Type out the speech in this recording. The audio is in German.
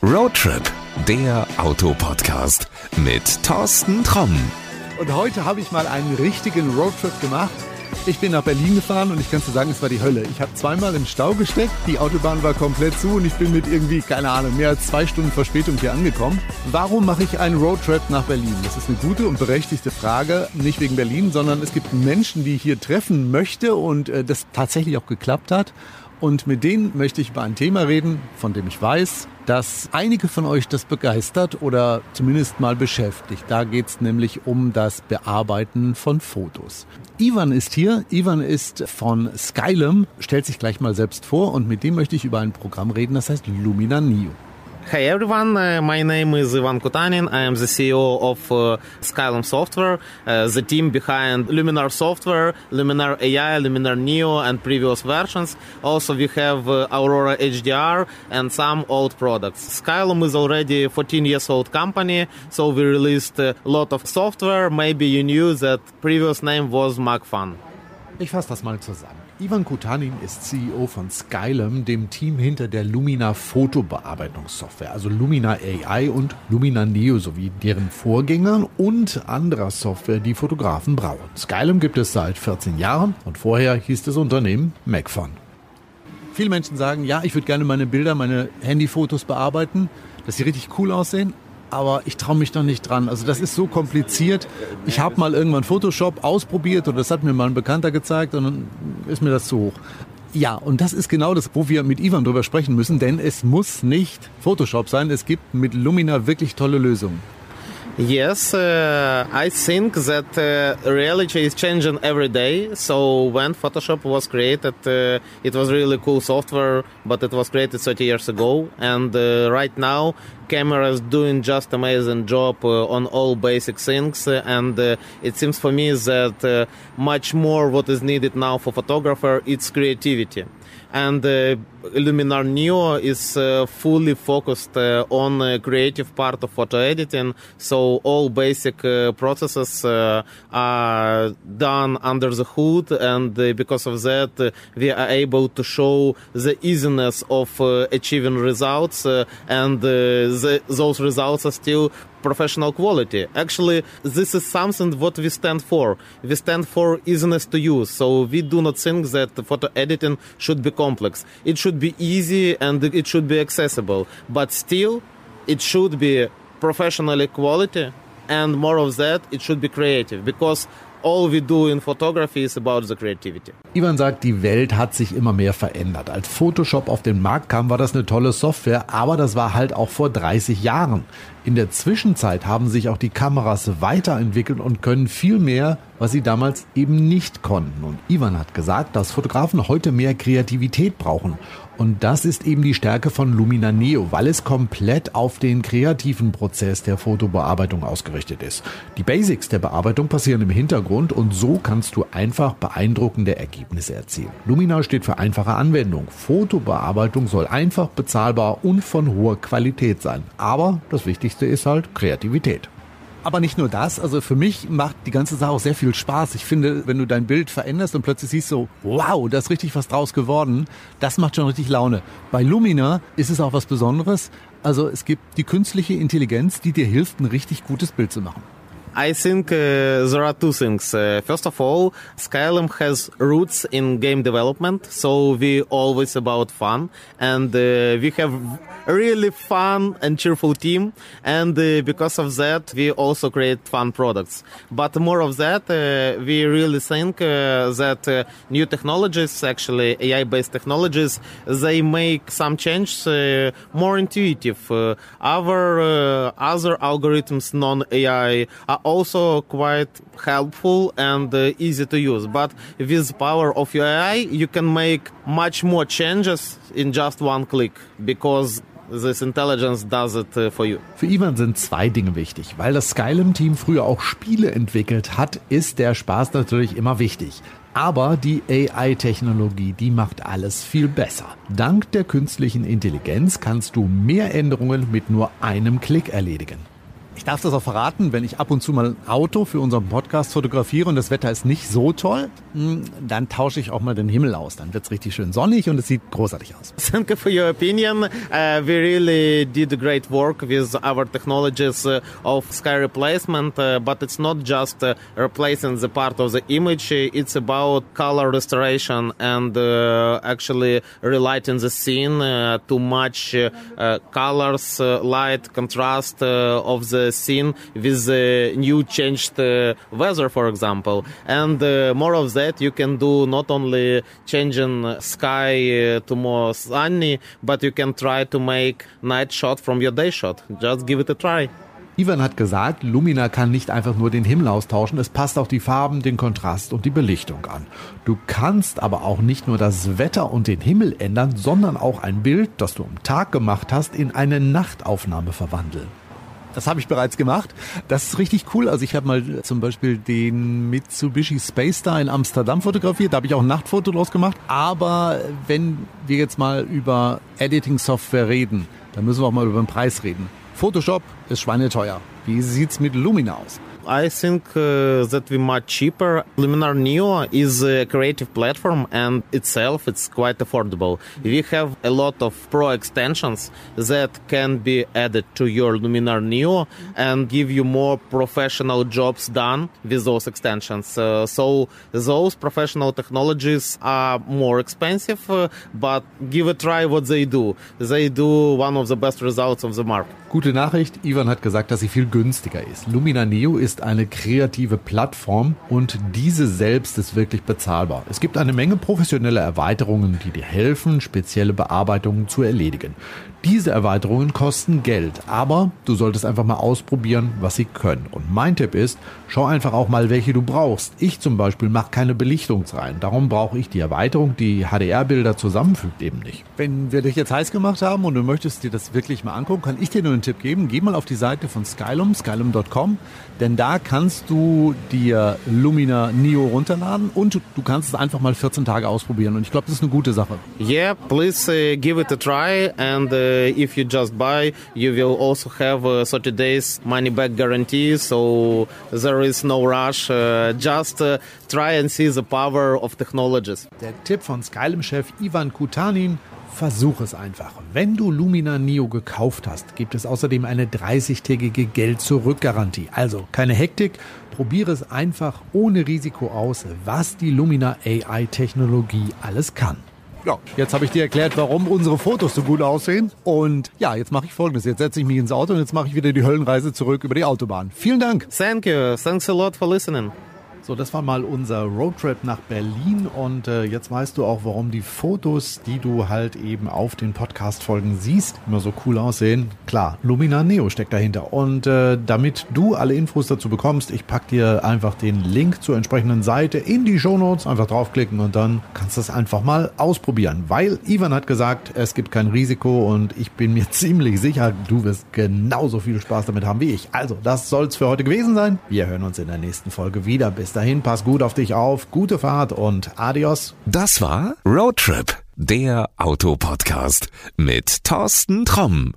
Roadtrip, der Autopodcast mit Thorsten Tromm. Und heute habe ich mal einen richtigen Roadtrip gemacht. Ich bin nach Berlin gefahren und ich kann dir sagen, es war die Hölle. Ich habe zweimal im Stau gesteckt, die Autobahn war komplett zu und ich bin mit irgendwie, keine Ahnung, mehr als zwei Stunden Verspätung hier angekommen. Warum mache ich einen Roadtrip nach Berlin? Das ist eine gute und berechtigte Frage. Nicht wegen Berlin, sondern es gibt Menschen, die ich hier treffen möchte und äh, das tatsächlich auch geklappt hat. Und mit denen möchte ich über ein Thema reden, von dem ich weiß, dass einige von euch das begeistert oder zumindest mal beschäftigt. Da geht es nämlich um das Bearbeiten von Fotos. Ivan ist hier. Ivan ist von Skylum, stellt sich gleich mal selbst vor und mit dem möchte ich über ein Programm reden, das heißt Lumina Neo. Hi everyone, uh, my name is Ivan Kutanin. I am the CEO of uh, Skylum Software, uh, the team behind Luminar Software, Luminar AI, Luminar Neo, and previous versions. Also, we have uh, Aurora HDR and some old products. Skylum is already a 14 years old company, so we released a lot of software. Maybe you knew that previous name was MacFun. Ich fasse das mal zusammen. Ivan Kutanin ist CEO von Skylum, dem Team hinter der Lumina Fotobearbeitungssoftware, also Lumina AI und Lumina Neo sowie deren Vorgängern und anderer Software, die Fotografen brauchen. Skylum gibt es seit 14 Jahren und vorher hieß das Unternehmen MacFun. Viele Menschen sagen, ja, ich würde gerne meine Bilder, meine Handyfotos bearbeiten, dass sie richtig cool aussehen, aber ich traue mich noch nicht dran. Also das ist so kompliziert. Ich habe mal irgendwann Photoshop ausprobiert oder das hat mir mal ein Bekannter gezeigt und dann ist mir das zu hoch. Ja, und das ist genau das, wo wir mit Ivan drüber sprechen müssen, denn es muss nicht Photoshop sein. Es gibt mit Lumina wirklich tolle Lösungen. Yes, uh, I think that uh, reality is changing every day. So when Photoshop was created, uh, it was really cool software, but it was created 30 years ago. And uh, right now, cameras doing just amazing job uh, on all basic things. and uh, it seems for me that much more what is needed now for photographer, it's creativity and Luminar Neo is uh, fully focused uh, on the creative part of photo editing. So all basic uh, processes uh, are done under the hood, and uh, because of that, we are able to show the easiness of achieving results, and the, those results are still professional quality. Actually, this is something what we stand for. We stand for easiness to use. So we do not think that photo editing should be complex. It should be easy and it should be accessible. But still, it should be professionally quality and more of that, it should be creative because all we do in photography is about the creativity. Ivan sagt, die Welt hat sich immer mehr verändert. Als Photoshop auf den Markt kam, war das eine tolle Software, aber das war halt auch vor 30 Jahren. In der Zwischenzeit haben sich auch die Kameras weiterentwickelt und können viel mehr, was sie damals eben nicht konnten. Und Ivan hat gesagt, dass Fotografen heute mehr Kreativität brauchen. Und das ist eben die Stärke von Lumina Neo, weil es komplett auf den kreativen Prozess der Fotobearbeitung ausgerichtet ist. Die Basics der Bearbeitung passieren im Hintergrund und so kannst du einfach beeindruckende Ergebnisse erzielen. Lumina steht für einfache Anwendung. Fotobearbeitung soll einfach, bezahlbar und von hoher Qualität sein. Aber das Wichtigste ist halt Kreativität. Aber nicht nur das, also für mich macht die ganze Sache auch sehr viel Spaß. Ich finde, wenn du dein Bild veränderst und plötzlich siehst so, wow, da ist richtig was draus geworden, das macht schon richtig Laune. Bei Lumina ist es auch was Besonderes. Also es gibt die künstliche Intelligenz, die dir hilft, ein richtig gutes Bild zu machen. I think uh, there are two things. Uh, first of all, Skylum has roots in game development, so we always about fun, and uh, we have a really fun and cheerful team, and uh, because of that, we also create fun products. But more of that, uh, we really think uh, that new technologies, actually AI-based technologies, they make some changes more intuitive. our other algorithms, non-AI, are also quite helpful and uh, easy to use. But with power of AI, you can make much more changes in just one click because This intelligence does it uh, for you. Für Ivan sind zwei Dinge wichtig. Weil das Skylum-Team früher auch Spiele entwickelt hat, ist der Spaß natürlich immer wichtig. Aber die AI-Technologie, die macht alles viel besser. Dank der künstlichen Intelligenz kannst du mehr Änderungen mit nur einem Klick erledigen. Ich darf das auch verraten, wenn ich ab und zu mal ein Auto für unseren Podcast fotografiere und das Wetter ist nicht so toll, hm, dann tausche ich auch mal den Himmel aus. Dann wird es richtig schön sonnig und es sieht großartig aus. You for your opinion. Uh, we really did great work with our technologies uh, of sky replacement, uh, but it's not just uh, replacing the part of the image. It's about color restoration and actually relighting the scene to match colors, light, contrast of the scene with the new changed uh, weather, for example. And uh, more of that you can do not only changing sky uh, to more sunny, but you can try to make night shot from your day shot. Just give it a try. Ivan hat gesagt, Lumina kann nicht einfach nur den Himmel austauschen, es passt auch die Farben, den Kontrast und die Belichtung an. Du kannst aber auch nicht nur das Wetter und den Himmel ändern, sondern auch ein Bild, das du am Tag gemacht hast, in eine Nachtaufnahme verwandeln. Das habe ich bereits gemacht. Das ist richtig cool. Also ich habe mal zum Beispiel den Mitsubishi Space Star in Amsterdam fotografiert. Da habe ich auch ein Nachtfoto draus gemacht. Aber wenn wir jetzt mal über Editing-Software reden, dann müssen wir auch mal über den Preis reden. Photoshop ist schweineteuer. Wie sieht's mit Lumina aus? I think uh, that we much cheaper. Luminar Neo is a creative platform and itself it's quite affordable. We have a lot of pro extensions that can be added to your Luminar Neo and give you more professional jobs done with those extensions. Uh, so those professional technologies are more expensive, uh, but give a try what they do. They do one of the best results of the market. Gute Nachricht, Ivan hat gesagt, dass sie viel günstiger ist. Lumina Neo ist eine kreative Plattform und diese selbst ist wirklich bezahlbar. Es gibt eine Menge professionelle Erweiterungen, die dir helfen, spezielle Bearbeitungen zu erledigen. Diese Erweiterungen kosten Geld, aber du solltest einfach mal ausprobieren, was sie können. Und mein Tipp ist, schau einfach auch mal, welche du brauchst. Ich zum Beispiel mache keine Belichtungsreihen. Darum brauche ich die Erweiterung, die HDR-Bilder zusammenfügt, eben nicht. Wenn wir dich jetzt heiß gemacht haben und du möchtest dir das wirklich mal angucken, kann ich dir nur einen Tipp geben. Geh mal auf die Seite von Skylum, skylum.com, denn da kannst du dir Lumina Neo runterladen und du kannst es einfach mal 14 Tage ausprobieren. Und ich glaube, das ist eine gute Sache. Yeah, please uh, give it a try and uh uh, if you just buy, you will also have uh, 30 days money back guarantee. So there is no rush. Uh, just try and see the power of technologies. Der Tipp von Skylum-Chef Ivan Kutanin. Versuch es einfach. Wenn du Lumina Neo gekauft hast, gibt es außerdem eine 30-tägige Geld-Zurück-Garantie. Also keine Hektik, probiere es einfach ohne Risiko aus, was die Lumina AI-Technologie alles kann. Ja, jetzt habe ich dir erklärt, warum unsere Fotos so gut aussehen. Und ja, jetzt mache ich folgendes. Jetzt setze ich mich ins Auto und jetzt mache ich wieder die Höllenreise zurück über die Autobahn. Vielen Dank. Thank you. Thanks a lot for listening. So, das war mal unser Roadtrip nach Berlin und äh, jetzt weißt du auch, warum die Fotos, die du halt eben auf den Podcast-Folgen siehst, immer so cool aussehen. Klar, Lumina Neo steckt dahinter und äh, damit du alle Infos dazu bekommst, ich pack dir einfach den Link zur entsprechenden Seite in die Show Notes, einfach draufklicken und dann kannst du es einfach mal ausprobieren, weil Ivan hat gesagt, es gibt kein Risiko und ich bin mir ziemlich sicher, du wirst genauso viel Spaß damit haben wie ich. Also, das soll's für heute gewesen sein. Wir hören uns in der nächsten Folge wieder. Bis dahin, pass gut auf dich auf, gute Fahrt und adios. Das war Roadtrip, der Autopodcast mit Thorsten Tromm.